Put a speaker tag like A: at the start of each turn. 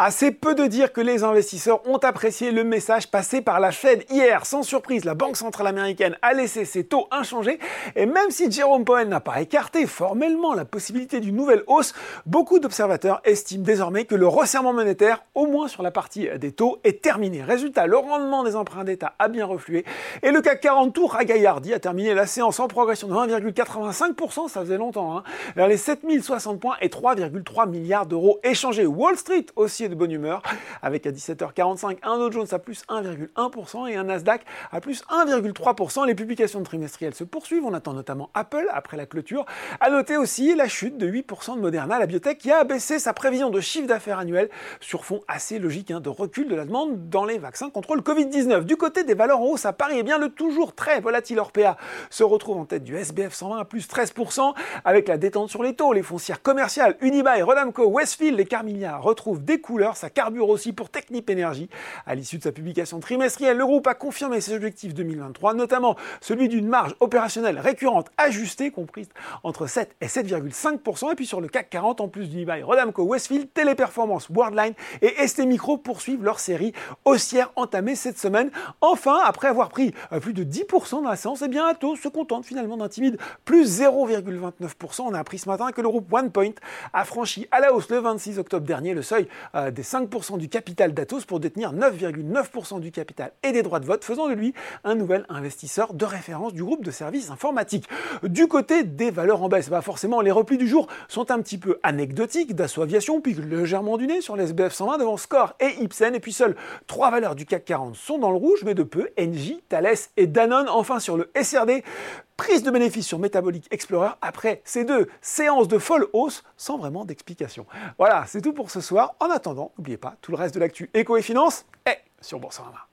A: Assez peu de dire que les investisseurs ont apprécié le message passé par la Fed hier. Sans surprise, la Banque centrale américaine a laissé ses taux inchangés et même si Jerome Powell n'a pas écarté formellement la possibilité d'une nouvelle hausse, beaucoup d'observateurs estiment désormais que le resserrement monétaire, au moins sur la partie des taux, est terminé. Résultat, le rendement des emprunts d'État a bien reflué et le CAC 40 tour à Gaillardi a terminé la séance en progression de 1,85%, ça faisait longtemps, hein, vers les 7060 points et 3,3 milliards d'euros échangés. Wall Street aussi de bonne humeur, avec à 17h45 un Dow Jones à plus 1,1% et un Nasdaq à plus 1,3%. Les publications trimestrielles se poursuivent, on attend notamment Apple après la clôture. À noter aussi la chute de 8% de Moderna, la biotech qui a abaissé sa prévision de chiffre d'affaires annuel sur fond assez logique hein, de recul de la demande dans les vaccins contre le Covid-19. Du côté des valeurs en hausse à Paris, eh bien le toujours très volatile Orpea se retrouve en tête du SBF 120 à plus 13% avec la détente sur les taux, les foncières commerciales, Unibail, Rodamco, Westfield, les Carmilia retrouvent des couleurs, ça carbure aussi pour Technip Energy. À l'issue de sa publication trimestrielle, le groupe a confirmé ses objectifs 2023, notamment celui d'une marge opérationnelle récurrente ajustée comprise entre 7 et 7,5%. Et puis sur le CAC 40, en plus d'Unibail, Rodamco, Westfield, Téléperformance, Worldline et ST Micro poursuivent leur série haussière entamée cette semaine. Enfin, après avoir pris euh, plus de 10% dans la séance, eh bien Atos se contente finalement d'un timide plus 0,29%. On a appris ce matin que le groupe OnePoint a franchi à la hausse le 26 octobre dernier le seuil euh, des 5% du capital d'Atos pour détenir 9,9% du capital et des droits de vote, faisant de lui un nouvel investisseur de référence du groupe de services informatiques. Du côté des valeurs en baisse, bah forcément les replis du jour sont un petit peu anecdotiques. Dassault Aviation pique légèrement du nez sur l'SBF 120 devant Score et Ipsen. Et puis seules trois valeurs du CAC 40 sont dans le rouge, mais de peu, Engie, Thales et Danone. Enfin sur le SRD, prise de bénéfice sur Metabolic Explorer après ces deux séances de folle hausse sans vraiment d'explication. Voilà, c'est tout pour ce soir. En attendant, n'oubliez pas, tout le reste de l'actu éco et finance est sur Boursorama.